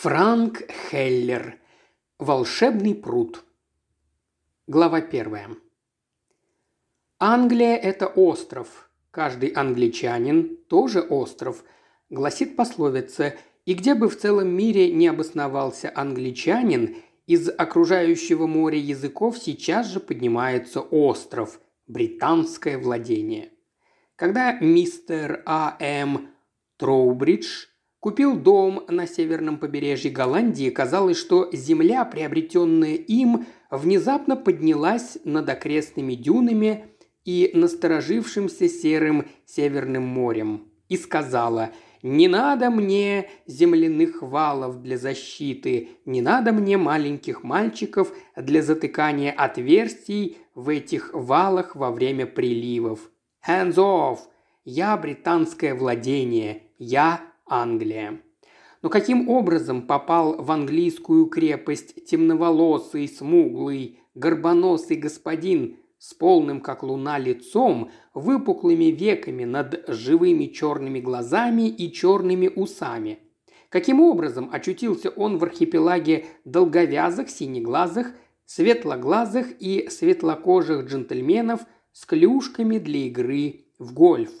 Франк Хеллер. Волшебный пруд. Глава первая. Англия – это остров. Каждый англичанин – тоже остров, гласит пословица. И где бы в целом мире не обосновался англичанин, из окружающего моря языков сейчас же поднимается остров – британское владение. Когда мистер А.М. Троубридж – Купил дом на северном побережье Голландии. Казалось, что земля, приобретенная им, внезапно поднялась над окрестными дюнами и насторожившимся серым Северным морем. И сказала «Не надо мне земляных валов для защиты, не надо мне маленьких мальчиков для затыкания отверстий в этих валах во время приливов. Hands off! Я британское владение, я Англия. Но каким образом попал в английскую крепость темноволосый, смуглый, горбоносый господин с полным, как луна, лицом, выпуклыми веками над живыми черными глазами и черными усами? Каким образом очутился он в архипелаге долговязых, синеглазых, светлоглазых и светлокожих джентльменов с клюшками для игры в гольф?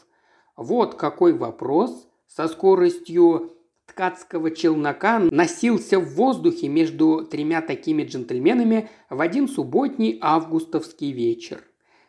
Вот какой вопрос со скоростью ткацкого челнока носился в воздухе между тремя такими джентльменами в один субботний августовский вечер.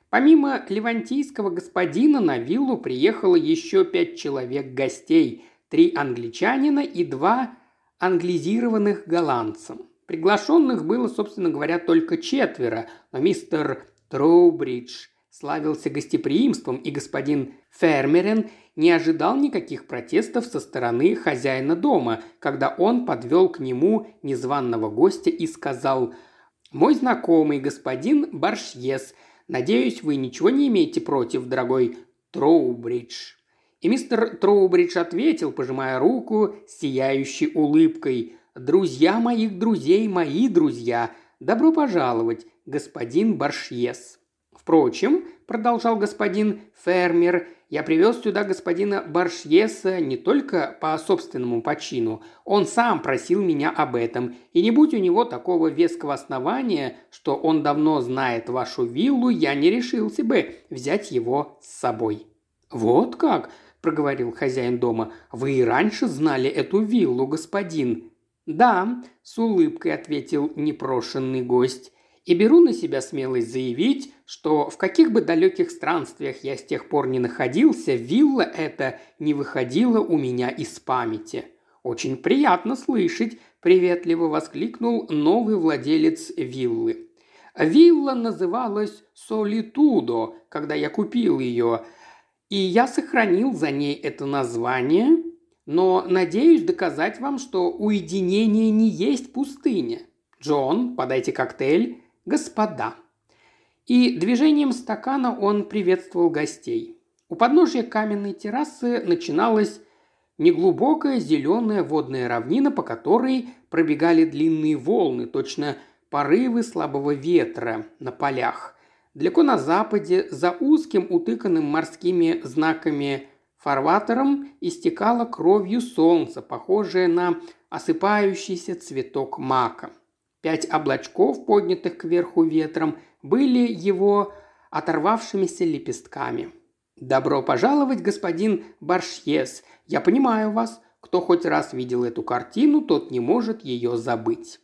Помимо левантийского господина на виллу приехало еще пять человек гостей, три англичанина и два англизированных голландца. Приглашенных было, собственно говоря, только четверо, но мистер Троубридж славился гостеприимством, и господин Фермерен не ожидал никаких протестов со стороны хозяина дома, когда он подвел к нему незваного гостя и сказал «Мой знакомый господин Баршьес, надеюсь, вы ничего не имеете против, дорогой Троубридж». И мистер Троубридж ответил, пожимая руку сияющей улыбкой «Друзья моих друзей, мои друзья, добро пожаловать, господин Баршьес». Впрочем, продолжал господин Фермер, я привез сюда господина Баршьеса не только по собственному почину. Он сам просил меня об этом. И не будь у него такого веского основания, что он давно знает вашу виллу, я не решился бы взять его с собой». «Вот как?» – проговорил хозяин дома. «Вы и раньше знали эту виллу, господин?» «Да», – с улыбкой ответил непрошенный гость и беру на себя смелость заявить, что в каких бы далеких странствиях я с тех пор не находился, вилла эта не выходила у меня из памяти. Очень приятно слышать, приветливо воскликнул новый владелец виллы. Вилла называлась Солитудо, когда я купил ее, и я сохранил за ней это название, но надеюсь доказать вам, что уединение не есть пустыня. Джон, подайте коктейль, «Господа». И движением стакана он приветствовал гостей. У подножия каменной террасы начиналась неглубокая зеленая водная равнина, по которой пробегали длинные волны, точно порывы слабого ветра на полях. Далеко на западе, за узким утыканным морскими знаками фарватером, истекало кровью солнце, похожее на осыпающийся цветок мака – Пять облачков, поднятых кверху ветром, были его оторвавшимися лепестками. «Добро пожаловать, господин Баршьес. Я понимаю вас. Кто хоть раз видел эту картину, тот не может ее забыть».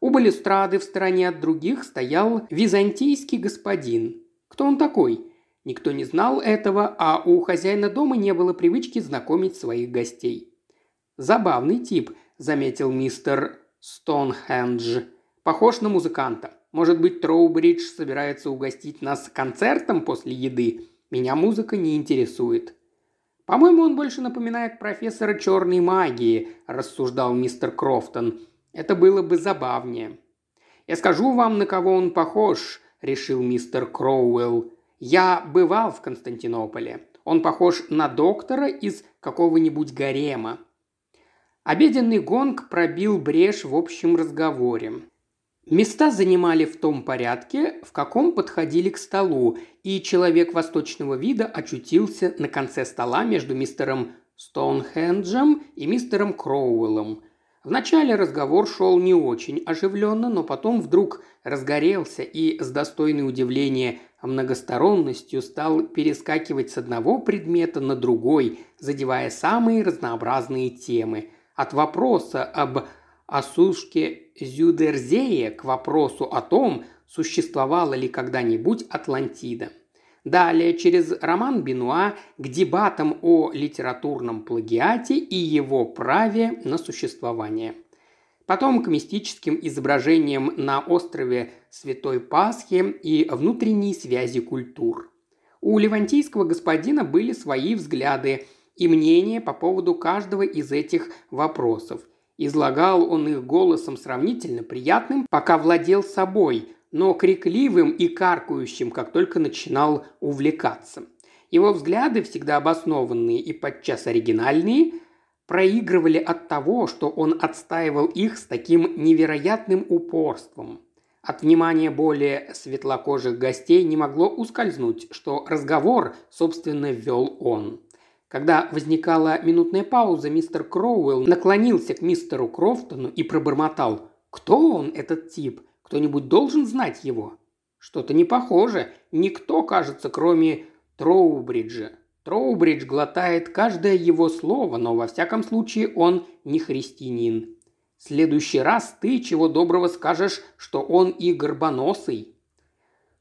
У балюстрады в стороне от других стоял византийский господин. Кто он такой? Никто не знал этого, а у хозяина дома не было привычки знакомить своих гостей. «Забавный тип», – заметил мистер Стоунхендж. Похож на музыканта. Может быть, Троубридж собирается угостить нас концертом после еды? Меня музыка не интересует». «По-моему, он больше напоминает профессора черной магии», – рассуждал мистер Крофтон. «Это было бы забавнее». «Я скажу вам, на кого он похож», – решил мистер Кроуэлл. «Я бывал в Константинополе. Он похож на доктора из какого-нибудь гарема. Обеденный гонг пробил брешь в общем разговоре. Места занимали в том порядке, в каком подходили к столу, и человек восточного вида очутился на конце стола между мистером Стоунхенджем и мистером Кроуэллом. Вначале разговор шел не очень оживленно, но потом вдруг разгорелся и с достойной удивления многосторонностью стал перескакивать с одного предмета на другой, задевая самые разнообразные темы. От вопроса об осушке Зюдерзея к вопросу о том, существовала ли когда-нибудь Атлантида. Далее через роман Бенуа к дебатам о литературном плагиате и его праве на существование. Потом к мистическим изображениям на острове Святой Пасхи и внутренней связи культур. У левантийского господина были свои взгляды и мнения по поводу каждого из этих вопросов. Излагал он их голосом сравнительно приятным, пока владел собой, но крикливым и каркающим, как только начинал увлекаться. Его взгляды, всегда обоснованные и подчас оригинальные, проигрывали от того, что он отстаивал их с таким невероятным упорством. От внимания более светлокожих гостей не могло ускользнуть, что разговор, собственно, вел он. Когда возникала минутная пауза, мистер Кроуэлл наклонился к мистеру Крофтону и пробормотал «Кто он, этот тип? Кто-нибудь должен знать его?» «Что-то не похоже. Никто, кажется, кроме Троубриджа. Троубридж глотает каждое его слово, но во всяком случае он не христианин. В следующий раз ты чего доброго скажешь, что он и горбоносый».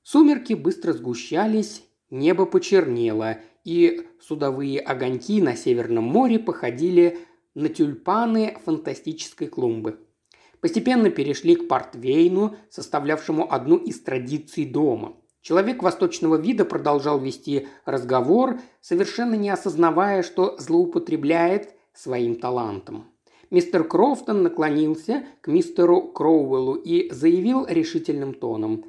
Сумерки быстро сгущались, небо почернело, и судовые огоньки на Северном море походили на тюльпаны фантастической клумбы. Постепенно перешли к портвейну, составлявшему одну из традиций дома. Человек восточного вида продолжал вести разговор, совершенно не осознавая, что злоупотребляет своим талантом. Мистер Крофтон наклонился к мистеру Кроуэллу и заявил решительным тоном.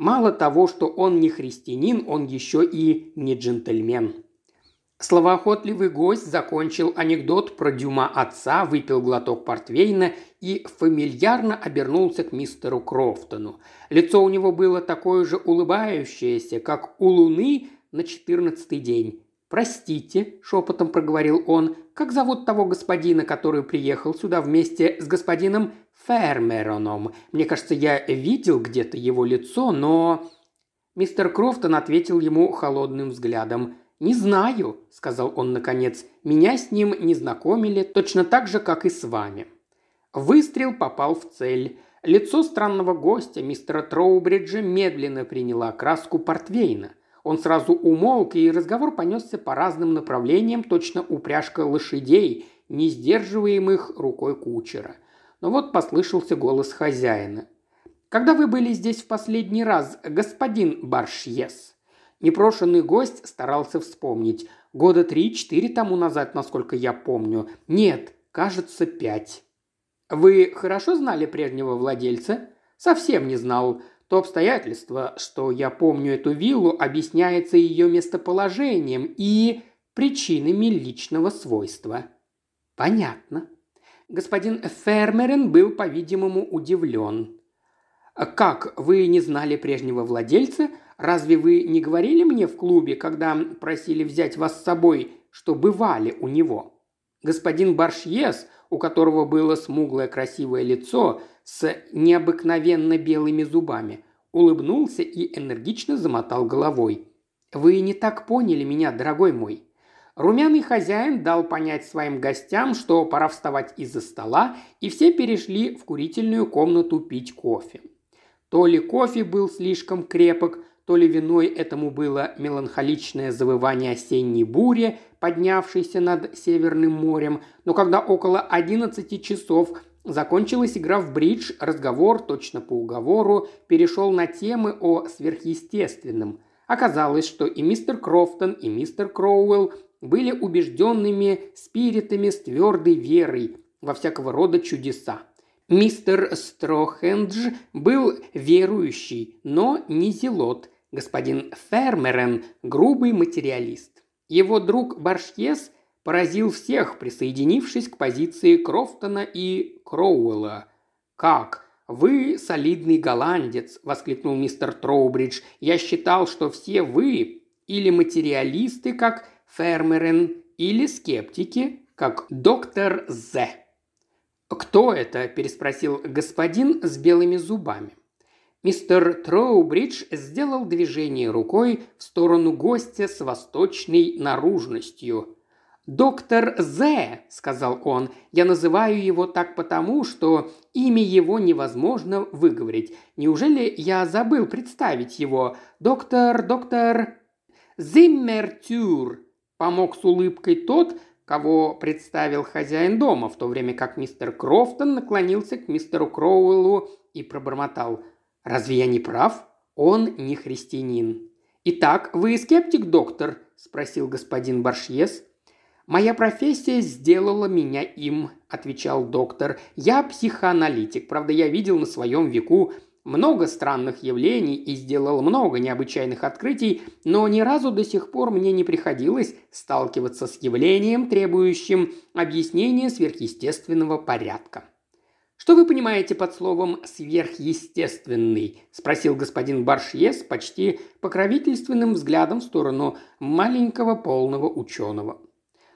Мало того, что он не христианин, он еще и не джентльмен. Словоохотливый гость закончил анекдот про Дюма отца, выпил глоток портвейна и фамильярно обернулся к мистеру Крофтону. Лицо у него было такое же улыбающееся, как у луны на четырнадцатый день. «Простите», – шепотом проговорил он, – «как зовут того господина, который приехал сюда вместе с господином Фермероном? Мне кажется, я видел где-то его лицо, но...» Мистер Крофтон ответил ему холодным взглядом. «Не знаю», – сказал он наконец. «Меня с ним не знакомили, точно так же, как и с вами». Выстрел попал в цель. Лицо странного гостя, мистера Троубриджа, медленно приняло окраску портвейна. Он сразу умолк, и разговор понесся по разным направлениям, точно упряжка лошадей, не сдерживаемых рукой кучера. Но вот послышался голос хозяина. «Когда вы были здесь в последний раз, господин Баршьес?» Непрошенный гость старался вспомнить. Года три-четыре тому назад, насколько я помню. Нет, кажется, пять. Вы хорошо знали прежнего владельца? Совсем не знал. То обстоятельство, что я помню эту виллу, объясняется ее местоположением и причинами личного свойства. Понятно. Господин Фермерен был, по-видимому, удивлен. «Как, вы не знали прежнего владельца? Разве вы не говорили мне в клубе, когда просили взять вас с собой, что бывали у него?» Господин Баршьес, у которого было смуглое красивое лицо с необыкновенно белыми зубами, улыбнулся и энергично замотал головой. «Вы не так поняли меня, дорогой мой. Румяный хозяин дал понять своим гостям, что пора вставать из-за стола, и все перешли в курительную комнату пить кофе. То ли кофе был слишком крепок, то ли виной этому было меланхоличное завывание осенней бури, поднявшейся над Северным морем, но когда около 11 часов закончилась игра в бридж, разговор, точно по уговору, перешел на темы о сверхъестественном. Оказалось, что и мистер Крофтон, и мистер Кроуэлл были убежденными спиритами с твердой верой во всякого рода чудеса. Мистер Строхендж был верующий, но не зелот. Господин Фермерен – грубый материалист. Его друг Баршьес поразил всех, присоединившись к позиции Крофтона и Кроуэлла. «Как? Вы солидный голландец!» – воскликнул мистер Троубридж. «Я считал, что все вы или материалисты, как Фермерен, или скептики, как доктор З». «Кто это?» – переспросил господин с белыми зубами. Мистер Троубридж сделал движение рукой в сторону гостя с восточной наружностью. «Доктор З», – сказал он, – «я называю его так потому, что имя его невозможно выговорить. Неужели я забыл представить его? Доктор, доктор...» «Зиммертюр», – помог с улыбкой тот, кого представил хозяин дома, в то время как мистер Крофтон наклонился к мистеру Кроуэллу и пробормотал – Разве я не прав? Он не христианин. «Итак, вы скептик, доктор?» – спросил господин Баршьес. «Моя профессия сделала меня им», – отвечал доктор. «Я психоаналитик. Правда, я видел на своем веку много странных явлений и сделал много необычайных открытий, но ни разу до сих пор мне не приходилось сталкиваться с явлением, требующим объяснения сверхъестественного порядка. «Что вы понимаете под словом «сверхъестественный»?» – спросил господин Баршье почти покровительственным взглядом в сторону маленького полного ученого.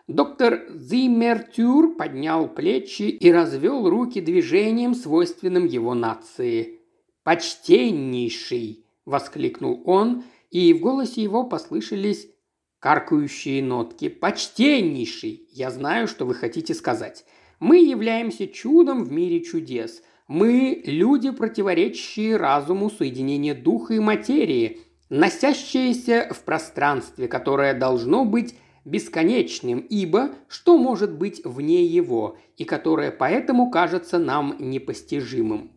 Доктор Зиммертюр поднял плечи и развел руки движением, свойственным его нации. «Почтеннейший!» – воскликнул он, и в голосе его послышались каркающие нотки. «Почтеннейший! Я знаю, что вы хотите сказать. Мы являемся чудом в мире чудес. Мы – люди, противоречащие разуму соединения духа и материи, носящиеся в пространстве, которое должно быть бесконечным, ибо что может быть вне его, и которое поэтому кажется нам непостижимым.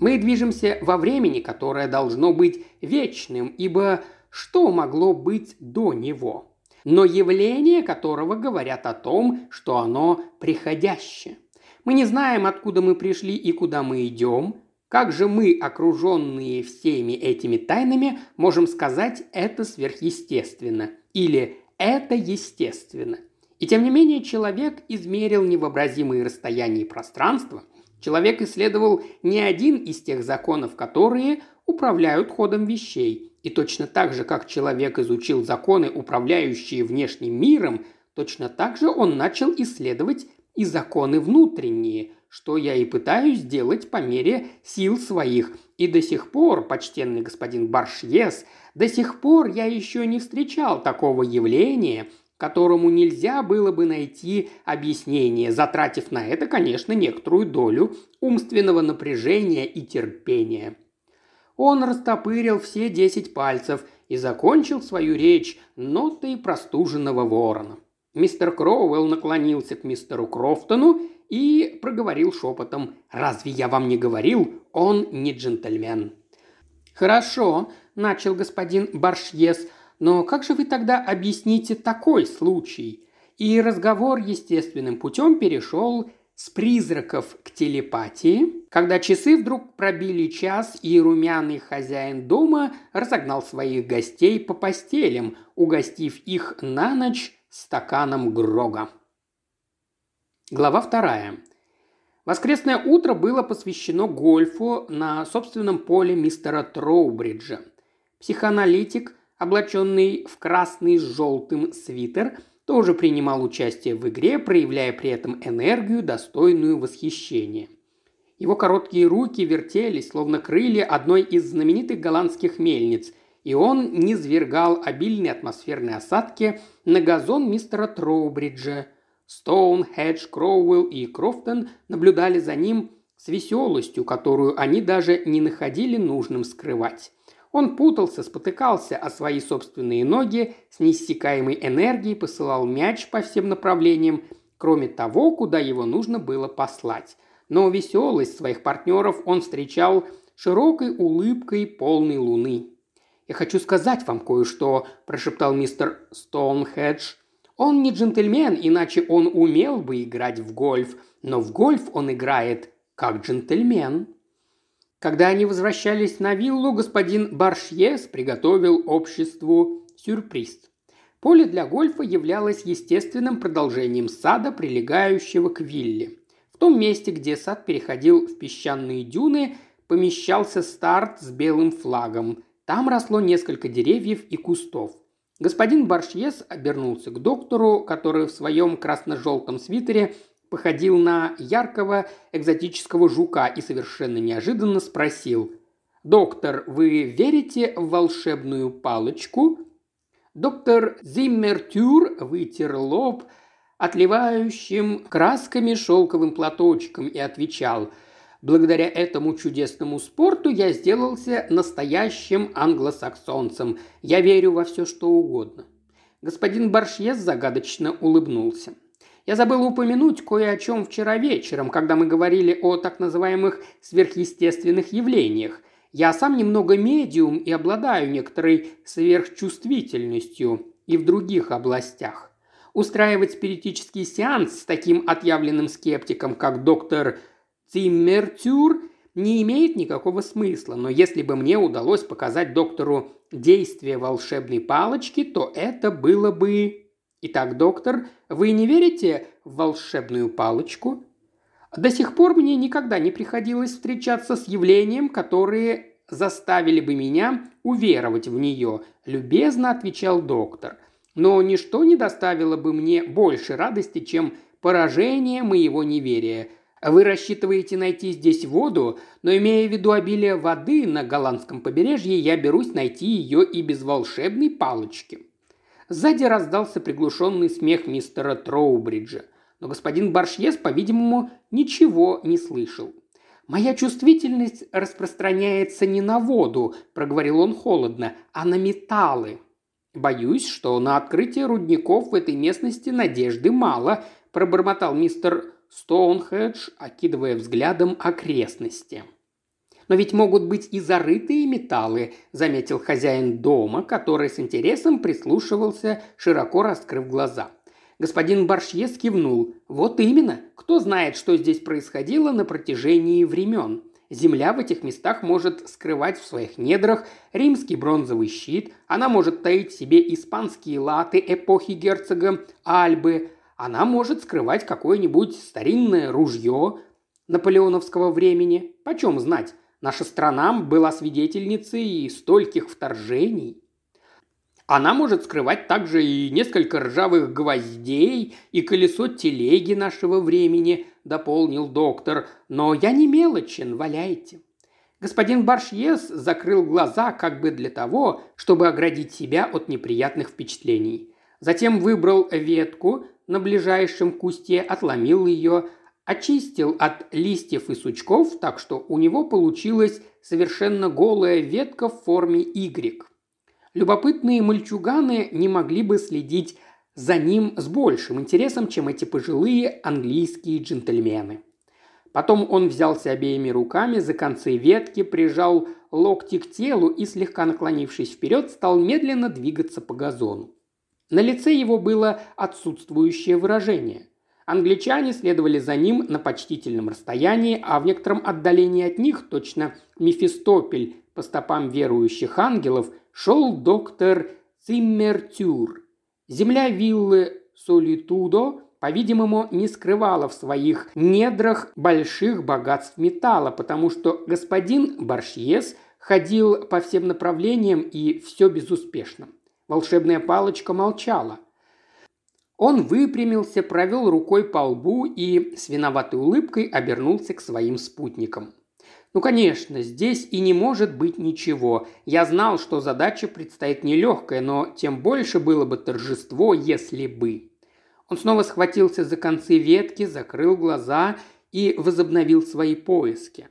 Мы движемся во времени, которое должно быть вечным, ибо что могло быть до него? но явления которого говорят о том, что оно приходящее. Мы не знаем, откуда мы пришли и куда мы идем. Как же мы, окруженные всеми этими тайнами, можем сказать «это сверхъестественно» или «это естественно»? И тем не менее человек измерил невообразимые расстояния и пространства. Человек исследовал не один из тех законов, которые управляют ходом вещей – и точно так же, как человек изучил законы, управляющие внешним миром, точно так же он начал исследовать и законы внутренние, что я и пытаюсь сделать по мере сил своих. И до сих пор, почтенный господин Баршьес, до сих пор я еще не встречал такого явления, которому нельзя было бы найти объяснение, затратив на это, конечно, некоторую долю умственного напряжения и терпения. Он растопырил все десять пальцев и закончил свою речь нотой простуженного ворона. Мистер Кроуэлл наклонился к мистеру Крофтону и проговорил шепотом «Разве я вам не говорил? Он не джентльмен». «Хорошо», – начал господин Баршьес, – «но как же вы тогда объясните такой случай?» И разговор естественным путем перешел с призраков к телепатии, когда часы вдруг пробили час, и румяный хозяин дома разогнал своих гостей по постелям, угостив их на ночь стаканом Грога. Глава вторая. Воскресное утро было посвящено гольфу на собственном поле мистера Троубриджа. Психоаналитик, облаченный в красный с желтым свитер – тоже принимал участие в игре, проявляя при этом энергию, достойную восхищения. Его короткие руки вертелись, словно крылья одной из знаменитых голландских мельниц, и он низвергал обильные атмосферные осадки на газон мистера Троубриджа. Стоун, Хедж, Кроуэлл и Крофтон наблюдали за ним с веселостью, которую они даже не находили нужным скрывать. Он путался, спотыкался о свои собственные ноги, с неиссякаемой энергией посылал мяч по всем направлениям, кроме того, куда его нужно было послать. Но веселость своих партнеров он встречал широкой улыбкой полной луны. «Я хочу сказать вам кое-что», – прошептал мистер Стоунхедж. «Он не джентльмен, иначе он умел бы играть в гольф, но в гольф он играет как джентльмен». Когда они возвращались на виллу, господин Баршьес приготовил обществу сюрприз. Поле для гольфа являлось естественным продолжением сада, прилегающего к вилле. В том месте, где сад переходил в песчаные дюны, помещался старт с белым флагом. Там росло несколько деревьев и кустов. Господин Баршьес обернулся к доктору, который в своем красно-желтом свитере походил на яркого экзотического жука и совершенно неожиданно спросил «Доктор, вы верите в волшебную палочку?» Доктор Зиммертюр вытер лоб отливающим красками шелковым платочком и отвечал Благодаря этому чудесному спорту я сделался настоящим англосаксонцем. Я верю во все, что угодно. Господин Баршьес загадочно улыбнулся. Я забыл упомянуть кое о чем вчера вечером, когда мы говорили о так называемых сверхъестественных явлениях. Я сам немного медиум и обладаю некоторой сверхчувствительностью и в других областях. Устраивать спиритический сеанс с таким отъявленным скептиком, как доктор Циммертюр, не имеет никакого смысла, но если бы мне удалось показать доктору действие волшебной палочки, то это было бы... Итак, доктор, вы не верите в волшебную палочку? До сих пор мне никогда не приходилось встречаться с явлением, которые заставили бы меня уверовать в нее, любезно отвечал доктор. Но ничто не доставило бы мне больше радости, чем поражение моего неверия. Вы рассчитываете найти здесь воду, но имея в виду обилие воды на голландском побережье, я берусь найти ее и без волшебной палочки. Сзади раздался приглушенный смех мистера Троубриджа но господин Баршьес, по-видимому, ничего не слышал. «Моя чувствительность распространяется не на воду», – проговорил он холодно, – «а на металлы». «Боюсь, что на открытие рудников в этой местности надежды мало», – пробормотал мистер Стоунхедж, окидывая взглядом окрестности. «Но ведь могут быть и зарытые металлы», – заметил хозяин дома, который с интересом прислушивался, широко раскрыв глаза – Господин Баршьес кивнул. «Вот именно. Кто знает, что здесь происходило на протяжении времен. Земля в этих местах может скрывать в своих недрах римский бронзовый щит, она может таить в себе испанские латы эпохи герцога Альбы, она может скрывать какое-нибудь старинное ружье наполеоновского времени. Почем знать, наша страна была свидетельницей стольких вторжений. Она может скрывать также и несколько ржавых гвоздей и колесо телеги нашего времени», – дополнил доктор. «Но я не мелочен, валяйте». Господин Баршьес закрыл глаза как бы для того, чтобы оградить себя от неприятных впечатлений. Затем выбрал ветку на ближайшем кусте, отломил ее, очистил от листьев и сучков, так что у него получилась совершенно голая ветка в форме Y. Любопытные мальчуганы не могли бы следить за ним с большим интересом, чем эти пожилые английские джентльмены. Потом он взялся обеими руками за концы ветки, прижал локти к телу и, слегка наклонившись вперед, стал медленно двигаться по газону. На лице его было отсутствующее выражение. Англичане следовали за ним на почтительном расстоянии, а в некотором отдалении от них, точно Мефистопель по стопам верующих ангелов, шел доктор Циммертюр. Земля виллы Солитудо, по-видимому, не скрывала в своих недрах больших богатств металла, потому что господин Баршьес ходил по всем направлениям и все безуспешно. Волшебная палочка молчала. Он выпрямился, провел рукой по лбу и с виноватой улыбкой обернулся к своим спутникам. Ну, конечно, здесь и не может быть ничего. Я знал, что задача предстоит нелегкая, но тем больше было бы торжество, если бы. Он снова схватился за концы ветки, закрыл глаза и возобновил свои поиски.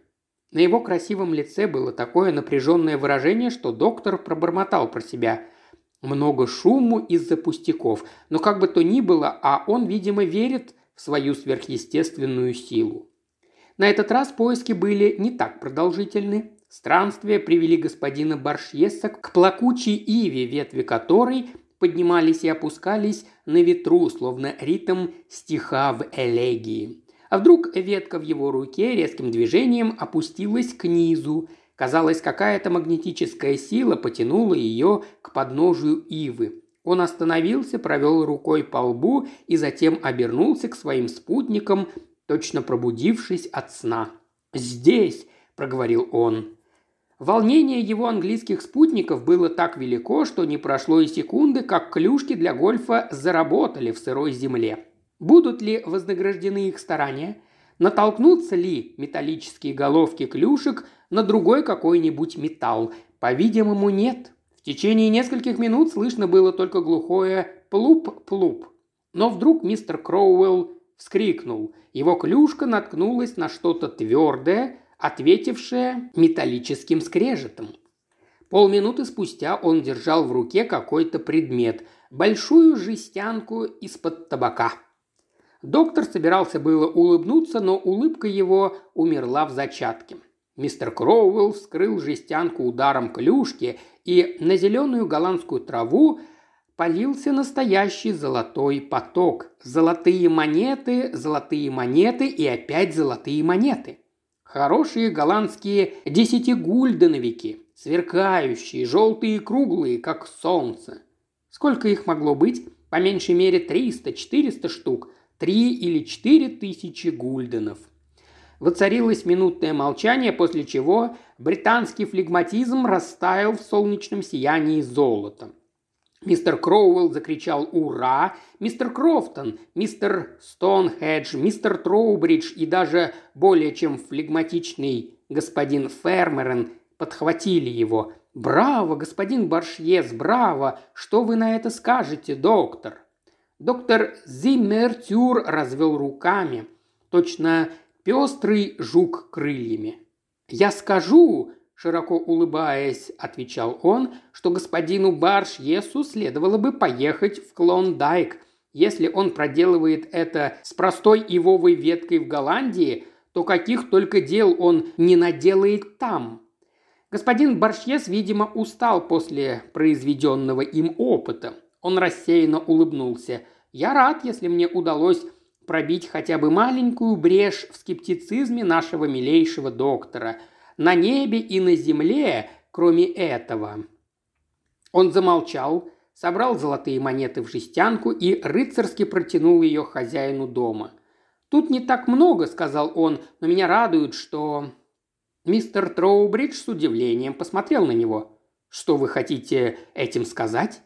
На его красивом лице было такое напряженное выражение, что доктор пробормотал про себя. Много шуму из-за пустяков, но как бы то ни было, а он, видимо, верит в свою сверхъестественную силу. На этот раз поиски были не так продолжительны. Странствия привели господина Баршьеса к плакучей иве, ветви которой поднимались и опускались на ветру, словно ритм стиха в элегии. А вдруг ветка в его руке резким движением опустилась к низу. Казалось, какая-то магнетическая сила потянула ее к подножию ивы. Он остановился, провел рукой по лбу и затем обернулся к своим спутникам, точно пробудившись от сна. «Здесь!» – проговорил он. Волнение его английских спутников было так велико, что не прошло и секунды, как клюшки для гольфа заработали в сырой земле. Будут ли вознаграждены их старания? Натолкнутся ли металлические головки клюшек на другой какой-нибудь металл? По-видимому, нет. В течение нескольких минут слышно было только глухое «плуп-плуп». Но вдруг мистер Кроуэлл вскрикнул. Его клюшка наткнулась на что-то твердое, ответившее металлическим скрежетом. Полминуты спустя он держал в руке какой-то предмет – большую жестянку из-под табака. Доктор собирался было улыбнуться, но улыбка его умерла в зачатке. Мистер Кроуэлл вскрыл жестянку ударом клюшки, и на зеленую голландскую траву полился настоящий золотой поток. Золотые монеты, золотые монеты и опять золотые монеты. Хорошие голландские десятигульденовики, сверкающие, желтые и круглые, как солнце. Сколько их могло быть? По меньшей мере 300-400 штук. Три или четыре тысячи гульденов. Воцарилось минутное молчание, после чего британский флегматизм растаял в солнечном сиянии золота. Мистер Кроуэлл закричал «Ура!», мистер Крофтон, мистер Стоунхедж, мистер Троубридж и даже более чем флегматичный господин Фермерен подхватили его. «Браво, господин Баршьес, браво! Что вы на это скажете, доктор?» Доктор Зиммертюр развел руками, точно пестрый жук крыльями. «Я скажу», – широко улыбаясь, отвечал он, что господину Баршьесу следовало бы поехать в Клондайк. Если он проделывает это с простой ивовой веткой в Голландии, то каких только дел он не наделает там. Господин Баршьес, видимо, устал после произведенного им опыта. Он рассеянно улыбнулся. «Я рад, если мне удалось пробить хотя бы маленькую брешь в скептицизме нашего милейшего доктора. На небе и на земле, кроме этого. Он замолчал, собрал золотые монеты в жестянку и рыцарски протянул ее хозяину дома. «Тут не так много», — сказал он, — «но меня радует, что...» Мистер Троубридж с удивлением посмотрел на него. «Что вы хотите этим сказать?»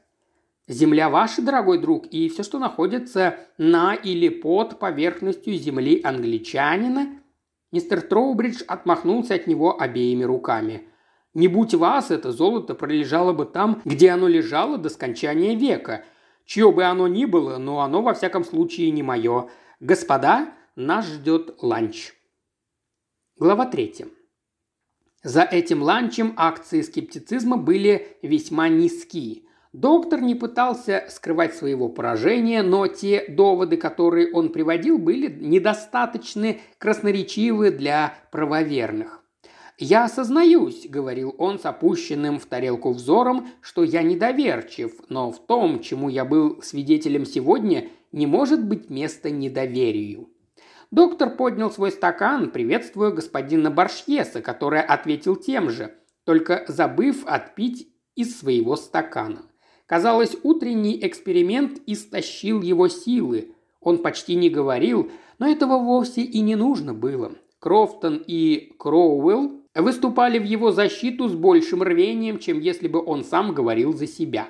Земля ваша, дорогой друг, и все, что находится на или под поверхностью земли англичанина. Мистер Троубридж отмахнулся от него обеими руками. Не будь вас, это золото пролежало бы там, где оно лежало до скончания века. Чье бы оно ни было, но оно во всяком случае не мое. Господа, нас ждет ланч. Глава третья. За этим ланчем акции скептицизма были весьма низкие. Доктор не пытался скрывать своего поражения, но те доводы, которые он приводил, были недостаточно красноречивы для правоверных. «Я осознаюсь», — говорил он с опущенным в тарелку взором, «что я недоверчив, но в том, чему я был свидетелем сегодня, не может быть места недоверию». Доктор поднял свой стакан, приветствуя господина Баршьеса, который ответил тем же, только забыв отпить из своего стакана. Казалось, утренний эксперимент истощил его силы. Он почти не говорил, но этого вовсе и не нужно было. Крофтон и Кроуэлл выступали в его защиту с большим рвением, чем если бы он сам говорил за себя.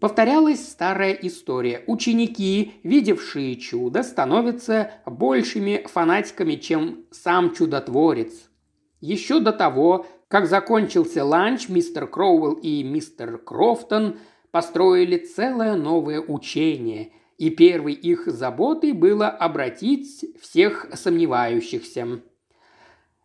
Повторялась старая история. Ученики, видевшие чудо, становятся большими фанатиками, чем сам чудотворец. Еще до того, как закончился ланч, мистер Кроуэлл и мистер Крофтон – построили целое новое учение, и первой их заботой было обратить всех сомневающихся.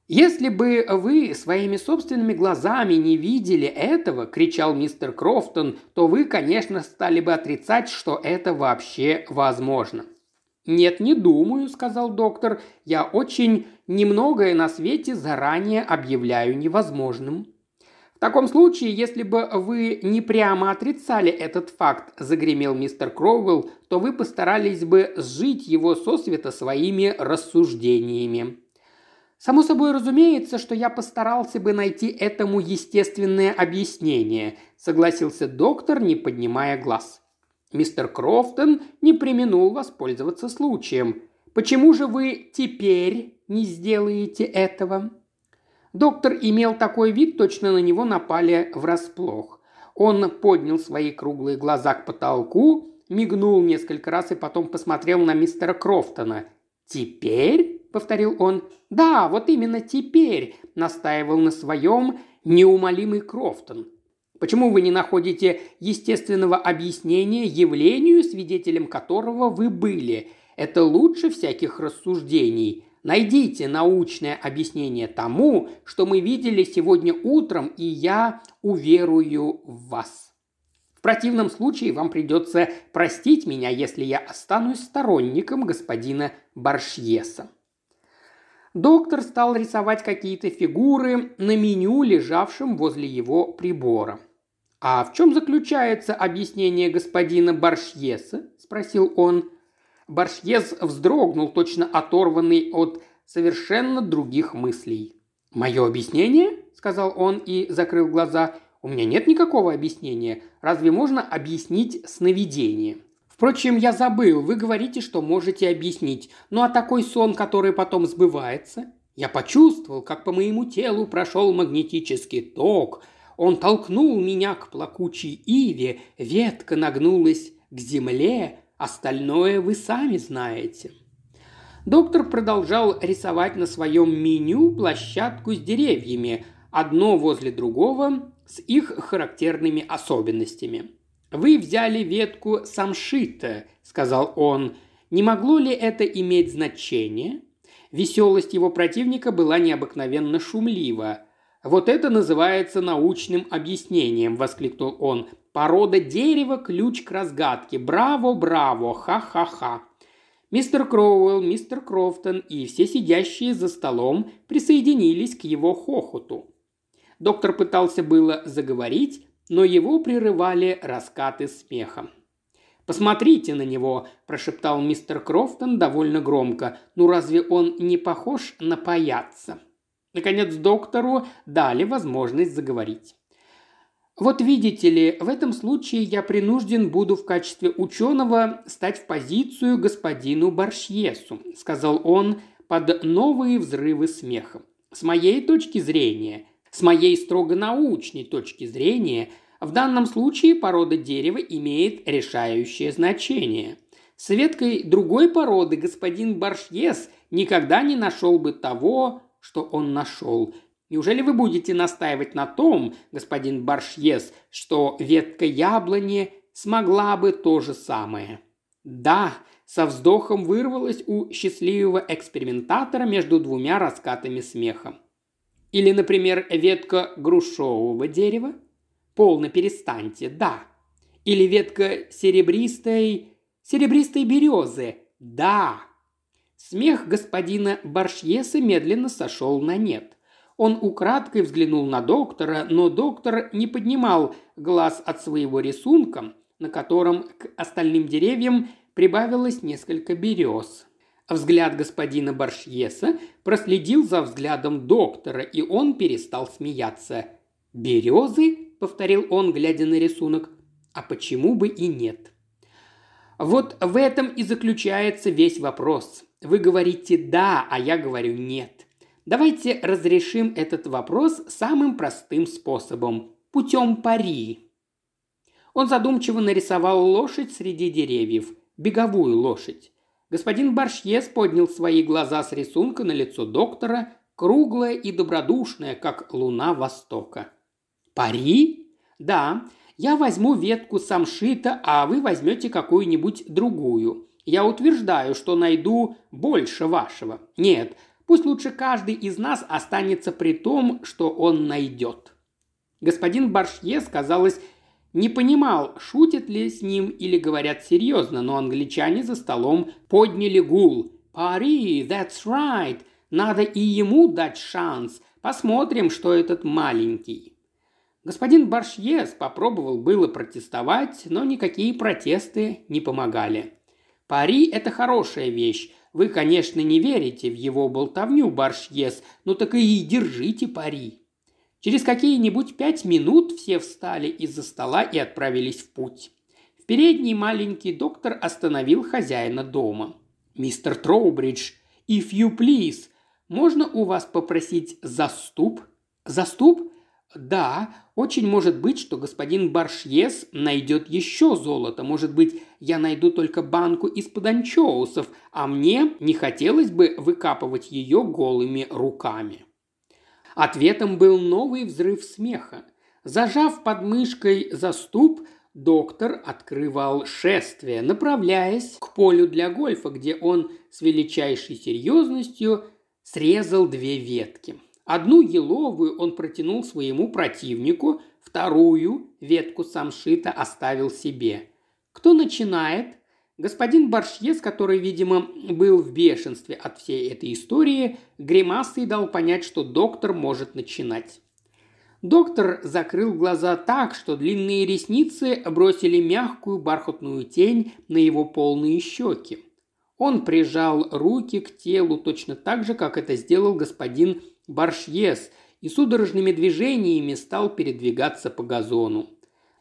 «Если бы вы своими собственными глазами не видели этого», – кричал мистер Крофтон, – «то вы, конечно, стали бы отрицать, что это вообще возможно». «Нет, не думаю», – сказал доктор. «Я очень немногое на свете заранее объявляю невозможным». «В таком случае, если бы вы не прямо отрицали этот факт», – загремел мистер Кроуэлл, – «то вы постарались бы сжить его сосвета своими рассуждениями». «Само собой разумеется, что я постарался бы найти этому естественное объяснение», – согласился доктор, не поднимая глаз. Мистер Крофтон не применул воспользоваться случаем. «Почему же вы теперь не сделаете этого?» Доктор имел такой вид, точно на него напали врасплох. Он поднял свои круглые глаза к потолку, мигнул несколько раз и потом посмотрел на мистера Крофтона. «Теперь?» – повторил он. «Да, вот именно теперь», – настаивал на своем неумолимый Крофтон. «Почему вы не находите естественного объяснения явлению, свидетелем которого вы были? Это лучше всяких рассуждений. Найдите научное объяснение тому, что мы видели сегодня утром, и я уверую в вас. В противном случае вам придется простить меня, если я останусь сторонником господина Баршьеса. Доктор стал рисовать какие-то фигуры на меню, лежавшем возле его прибора. «А в чем заключается объяснение господина Баршьеса?» – спросил он. Баршьез вздрогнул, точно оторванный от совершенно других мыслей. «Мое объяснение?» – сказал он и закрыл глаза. «У меня нет никакого объяснения. Разве можно объяснить сновидение?» Впрочем, я забыл, вы говорите, что можете объяснить. Ну а такой сон, который потом сбывается? Я почувствовал, как по моему телу прошел магнетический ток. Он толкнул меня к плакучей иве, ветка нагнулась к земле, Остальное вы сами знаете. Доктор продолжал рисовать на своем меню площадку с деревьями, одно возле другого, с их характерными особенностями. «Вы взяли ветку самшита», – сказал он. «Не могло ли это иметь значение?» Веселость его противника была необыкновенно шумлива. «Вот это называется научным объяснением», – воскликнул он. Порода дерева – ключ к разгадке. Браво, браво, ха-ха-ха. Мистер Кроуэлл, мистер Крофтон и все сидящие за столом присоединились к его хохоту. Доктор пытался было заговорить, но его прерывали раскаты смеха. «Посмотрите на него», – прошептал мистер Крофтон довольно громко. «Ну разве он не похож на паяца?» Наконец доктору дали возможность заговорить. Вот видите ли, в этом случае я принужден буду в качестве ученого стать в позицию господину Баршьесу», – сказал он под новые взрывы смеха. «С моей точки зрения, с моей строго научной точки зрения, в данном случае порода дерева имеет решающее значение. С веткой другой породы господин Баршьес никогда не нашел бы того, что он нашел – Неужели вы будете настаивать на том, господин Баршьес, что ветка яблони смогла бы то же самое? Да, со вздохом вырвалось у счастливого экспериментатора между двумя раскатами смеха. Или, например, ветка грушевого дерева? Полно перестаньте, да. Или ветка серебристой... серебристой березы? Да. Смех господина Баршьеса медленно сошел на нет. Он украдкой взглянул на доктора, но доктор не поднимал глаз от своего рисунка, на котором к остальным деревьям прибавилось несколько берез. Взгляд господина Баршьеса проследил за взглядом доктора, и он перестал смеяться. «Березы?» – повторил он, глядя на рисунок. «А почему бы и нет?» Вот в этом и заключается весь вопрос. Вы говорите «да», а я говорю «нет». Давайте разрешим этот вопрос самым простым способом – путем пари. Он задумчиво нарисовал лошадь среди деревьев, беговую лошадь. Господин Баршьес поднял свои глаза с рисунка на лицо доктора, круглое и добродушное, как луна Востока. «Пари? Да, я возьму ветку самшита, а вы возьмете какую-нибудь другую. Я утверждаю, что найду больше вашего. Нет, Пусть лучше каждый из нас останется при том, что он найдет. Господин Баршье, казалось, не понимал, шутят ли с ним или говорят серьезно, но англичане за столом подняли гул. «Пари, that's right! Надо и ему дать шанс. Посмотрим, что этот маленький». Господин Баршьес попробовал было протестовать, но никакие протесты не помогали. Пари – это хорошая вещь, вы, конечно, не верите в его болтовню, Баршьес, но так и держите пари». Через какие-нибудь пять минут все встали из-за стола и отправились в путь. В передний маленький доктор остановил хозяина дома. «Мистер Троубридж, if you please, можно у вас попросить заступ?» «Заступ? Да, очень может быть, что господин Баршьес найдет еще золото. Может быть, я найду только банку из-под анчоусов, а мне не хотелось бы выкапывать ее голыми руками. Ответом был новый взрыв смеха. Зажав под мышкой заступ, доктор открывал шествие, направляясь к полю для гольфа, где он с величайшей серьезностью срезал две ветки. Одну еловую он протянул своему противнику, вторую ветку самшита оставил себе. Кто начинает? Господин Баршьес, который, видимо, был в бешенстве от всей этой истории, гримасой дал понять, что доктор может начинать. Доктор закрыл глаза так, что длинные ресницы бросили мягкую бархатную тень на его полные щеки. Он прижал руки к телу точно так же, как это сделал господин Баршьес и судорожными движениями стал передвигаться по газону.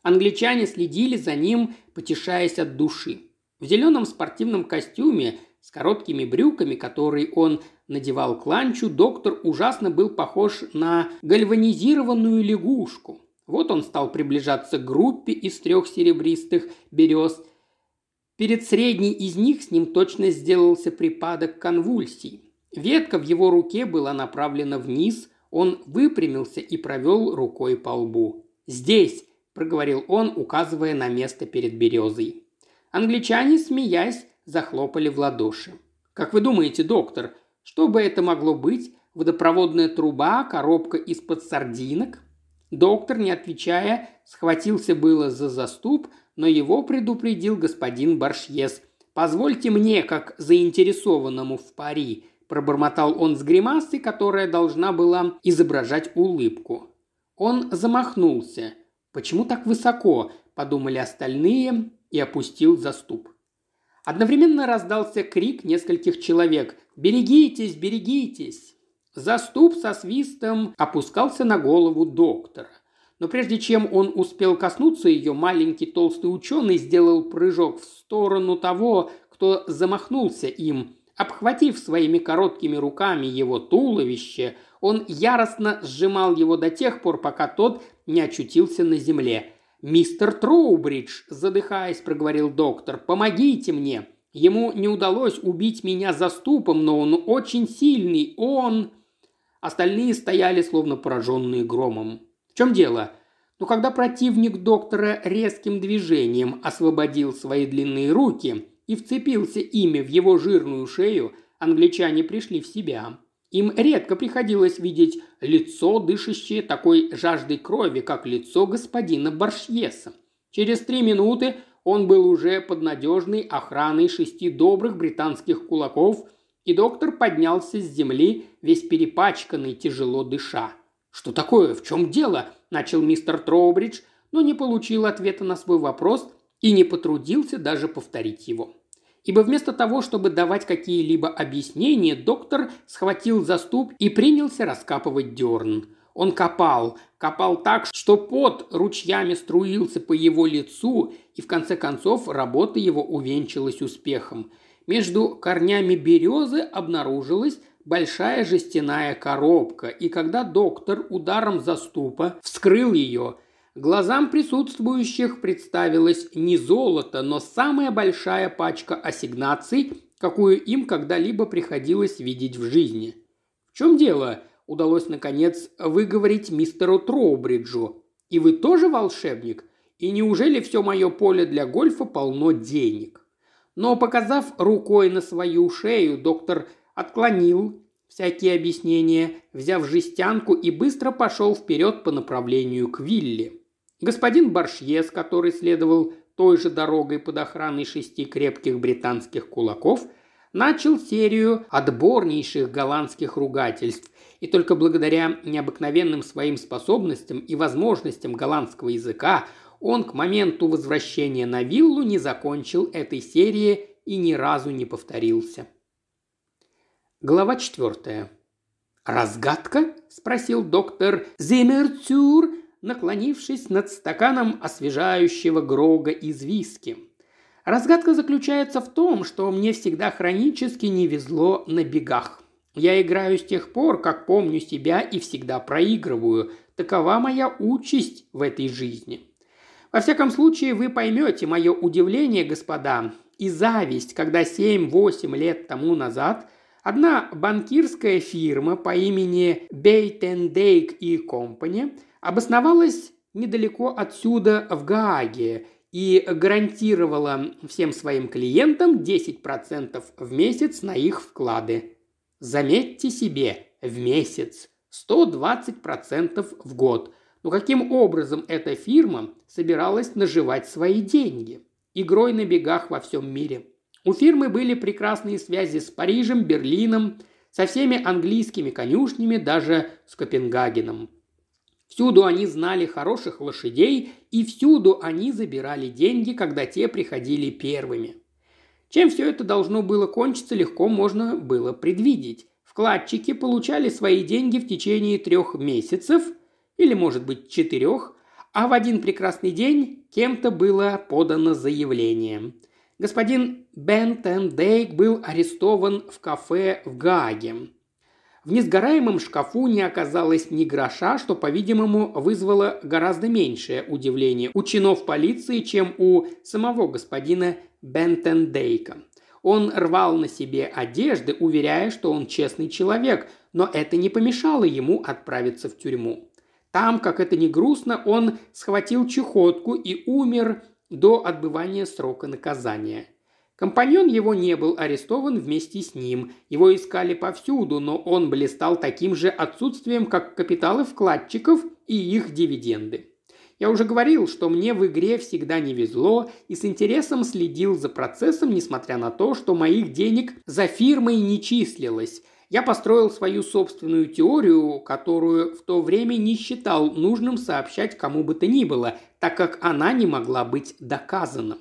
Англичане следили за ним, потешаясь от души. В зеленом спортивном костюме с короткими брюками, который он надевал к ланчу, доктор ужасно был похож на гальванизированную лягушку. Вот он стал приближаться к группе из трех серебристых берез. Перед средней из них с ним точно сделался припадок конвульсий. Ветка в его руке была направлена вниз, он выпрямился и провел рукой по лбу. «Здесь!» – проговорил он, указывая на место перед березой. Англичане, смеясь, захлопали в ладоши. «Как вы думаете, доктор, что бы это могло быть? Водопроводная труба, коробка из-под сардинок?» Доктор, не отвечая, схватился было за заступ, но его предупредил господин Баршьес. «Позвольте мне, как заинтересованному в пари, пробормотал он с гримасой, которая должна была изображать улыбку. Он замахнулся. «Почему так высоко?» – подумали остальные и опустил заступ. Одновременно раздался крик нескольких человек «Берегитесь, берегитесь!». Заступ со свистом опускался на голову доктора. Но прежде чем он успел коснуться ее, маленький толстый ученый сделал прыжок в сторону того, кто замахнулся им, Обхватив своими короткими руками его туловище, он яростно сжимал его до тех пор, пока тот не очутился на земле. «Мистер Троубридж», – задыхаясь, проговорил доктор, – «помогите мне. Ему не удалось убить меня заступом, но он очень сильный. Он...» Остальные стояли, словно пораженные громом. «В чем дело?» Но когда противник доктора резким движением освободил свои длинные руки, и вцепился ими в его жирную шею, англичане пришли в себя. Им редко приходилось видеть лицо, дышащее такой жаждой крови, как лицо господина Баршьеса. Через три минуты он был уже под надежной охраной шести добрых британских кулаков, и доктор поднялся с земли, весь перепачканный, тяжело дыша. «Что такое? В чем дело?» – начал мистер Троубридж, но не получил ответа на свой вопрос и не потрудился даже повторить его. Ибо вместо того, чтобы давать какие-либо объяснения, доктор схватил заступ и принялся раскапывать дерн. Он копал, копал так, что пот ручьями струился по его лицу, и в конце концов работа его увенчалась успехом. Между корнями березы обнаружилась большая жестяная коробка, и когда доктор ударом заступа вскрыл ее – Глазам присутствующих представилось не золото, но самая большая пачка ассигнаций, какую им когда-либо приходилось видеть в жизни. «В чем дело?» – удалось, наконец, выговорить мистеру Троубриджу. «И вы тоже волшебник? И неужели все мое поле для гольфа полно денег?» Но, показав рукой на свою шею, доктор отклонил всякие объяснения, взяв жестянку и быстро пошел вперед по направлению к Вилли. Господин Баршьес, который следовал той же дорогой под охраной шести крепких британских кулаков, начал серию отборнейших голландских ругательств, и только благодаря необыкновенным своим способностям и возможностям голландского языка он к моменту возвращения на виллу не закончил этой серии и ни разу не повторился. Глава четвертая. «Разгадка?» – спросил доктор Зиммерцюр, наклонившись над стаканом освежающего грога из виски. Разгадка заключается в том, что мне всегда хронически не везло на бегах. Я играю с тех пор, как помню себя и всегда проигрываю. Такова моя участь в этой жизни. Во всяком случае, вы поймете мое удивление, господа, и зависть, когда 7-8 лет тому назад одна банкирская фирма по имени Бейтендейк и Компани обосновалась недалеко отсюда, в Гааге, и гарантировала всем своим клиентам 10% в месяц на их вклады. Заметьте себе, в месяц. 120% в год. Но каким образом эта фирма собиралась наживать свои деньги? Игрой на бегах во всем мире. У фирмы были прекрасные связи с Парижем, Берлином, со всеми английскими конюшнями, даже с Копенгагеном. Всюду они знали хороших лошадей, и всюду они забирали деньги, когда те приходили первыми. Чем все это должно было кончиться, легко можно было предвидеть. Вкладчики получали свои деньги в течение трех месяцев, или, может быть, четырех, а в один прекрасный день кем-то было подано заявление. Господин Бентен Дейк был арестован в кафе в Гааге. В несгораемом шкафу не оказалось ни гроша, что, по-видимому, вызвало гораздо меньшее удивление у чинов полиции, чем у самого господина Бентендейка. Он рвал на себе одежды, уверяя, что он честный человек, но это не помешало ему отправиться в тюрьму. Там, как это ни грустно, он схватил чехотку и умер до отбывания срока наказания. Компаньон его не был арестован вместе с ним. Его искали повсюду, но он блистал таким же отсутствием, как капиталы вкладчиков и их дивиденды. Я уже говорил, что мне в игре всегда не везло и с интересом следил за процессом, несмотря на то, что моих денег за фирмой не числилось. Я построил свою собственную теорию, которую в то время не считал нужным сообщать кому бы то ни было, так как она не могла быть доказана.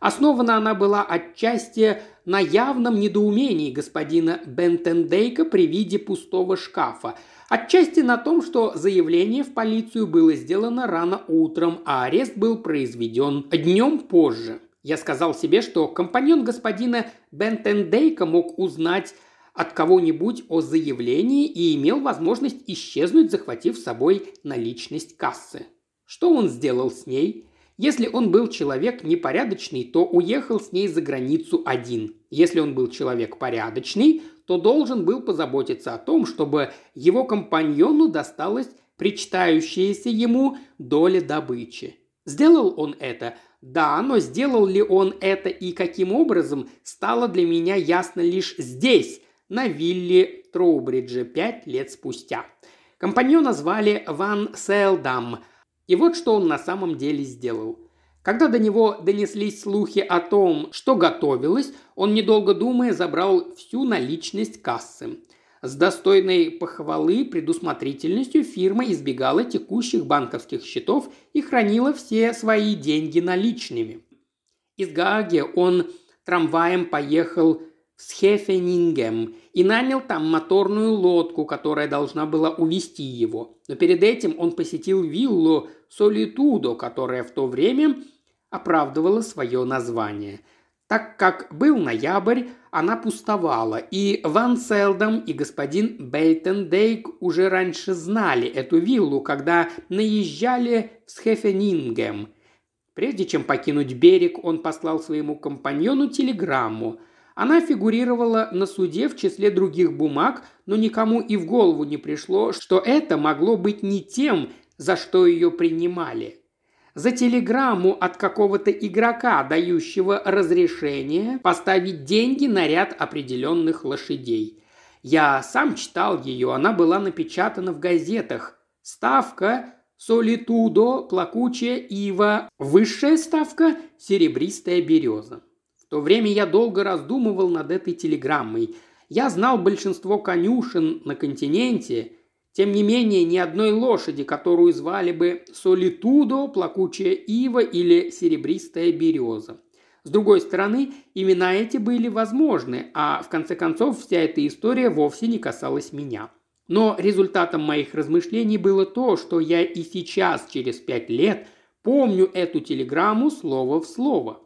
Основана она была отчасти на явном недоумении господина Бентендейка при виде пустого шкафа, отчасти на том, что заявление в полицию было сделано рано утром, а арест был произведен днем позже. Я сказал себе, что компаньон господина Бентендейка мог узнать от кого-нибудь о заявлении и имел возможность исчезнуть, захватив с собой наличность кассы. Что он сделал с ней? Если он был человек непорядочный, то уехал с ней за границу один. Если он был человек порядочный, то должен был позаботиться о том, чтобы его компаньону досталась причитающаяся ему доля добычи. Сделал он это? Да, но сделал ли он это и каким образом, стало для меня ясно лишь здесь, на вилле Троубриджа, пять лет спустя. Компаньона звали Ван Селдам – и вот что он на самом деле сделал. Когда до него донеслись слухи о том, что готовилось, он, недолго думая, забрал всю наличность кассы. С достойной похвалы предусмотрительностью фирма избегала текущих банковских счетов и хранила все свои деньги наличными. Из Гааги он трамваем поехал в Схефенингем и нанял там моторную лодку, которая должна была увезти его. Но перед этим он посетил виллу Солитудо, которая в то время оправдывала свое название. Так как был ноябрь, она пустовала, и Ван Селдом и господин Бейтендейк уже раньше знали эту виллу, когда наезжали в Схефенингем. Прежде чем покинуть берег, он послал своему компаньону телеграмму. Она фигурировала на суде в числе других бумаг, но никому и в голову не пришло, что это могло быть не тем, за что ее принимали. За телеграмму от какого-то игрока, дающего разрешение поставить деньги на ряд определенных лошадей. Я сам читал ее, она была напечатана в газетах. Ставка Солитудо, плакучая ива, высшая ставка – серебристая береза. В то время я долго раздумывал над этой телеграммой. Я знал большинство конюшен на континенте тем не менее, ни одной лошади, которую звали бы Солитудо, Плакучая Ива или Серебристая Береза. С другой стороны, имена эти были возможны, а в конце концов вся эта история вовсе не касалась меня. Но результатом моих размышлений было то, что я и сейчас, через пять лет, помню эту телеграмму слово в слово.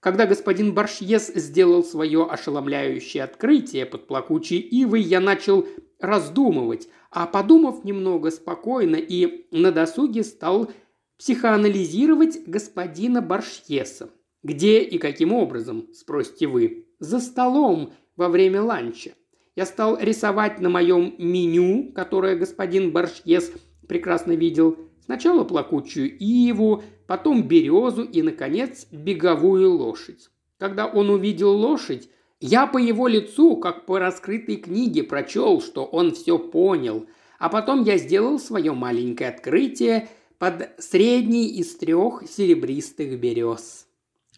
Когда господин Баршьес сделал свое ошеломляющее открытие под плакучей ивой, я начал раздумывать, а подумав немного спокойно и на досуге стал психоанализировать господина Баршьеса. Где и каким образом, спросите вы? За столом во время ланча. Я стал рисовать на моем меню, которое господин Баршьес прекрасно видел, сначала плакучую иву, потом березу и, наконец, беговую лошадь. Когда он увидел лошадь, я по его лицу, как по раскрытой книге, прочел, что он все понял, а потом я сделал свое маленькое открытие под средней из трех серебристых берез.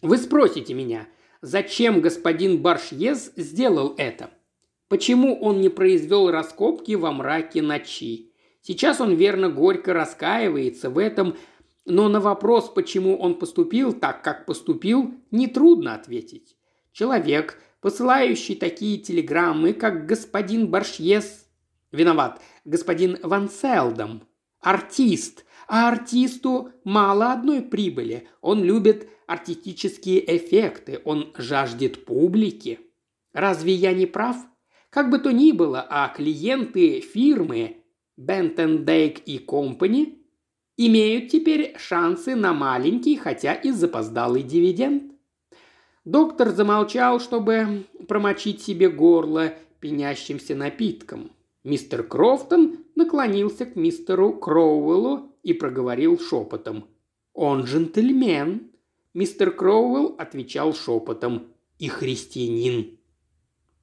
Вы спросите меня, зачем господин Баршьез сделал это? Почему он не произвел раскопки во мраке ночи? Сейчас он верно горько раскаивается в этом, но на вопрос, почему он поступил так, как поступил, нетрудно ответить. Человек, посылающий такие телеграммы, как господин Баршьес, виноват, господин Ван Селдом, артист, а артисту мало одной прибыли. Он любит артистические эффекты, он жаждет публики. Разве я не прав? Как бы то ни было, а клиенты фирмы Бентон Дейк и Компани имеют теперь шансы на маленький, хотя и запоздалый дивиденд. Доктор замолчал, чтобы промочить себе горло пенящимся напитком. Мистер Крофтон наклонился к мистеру Кроуэллу и проговорил шепотом. «Он джентльмен». Мистер Кроуэлл отвечал шепотом. «И христианин».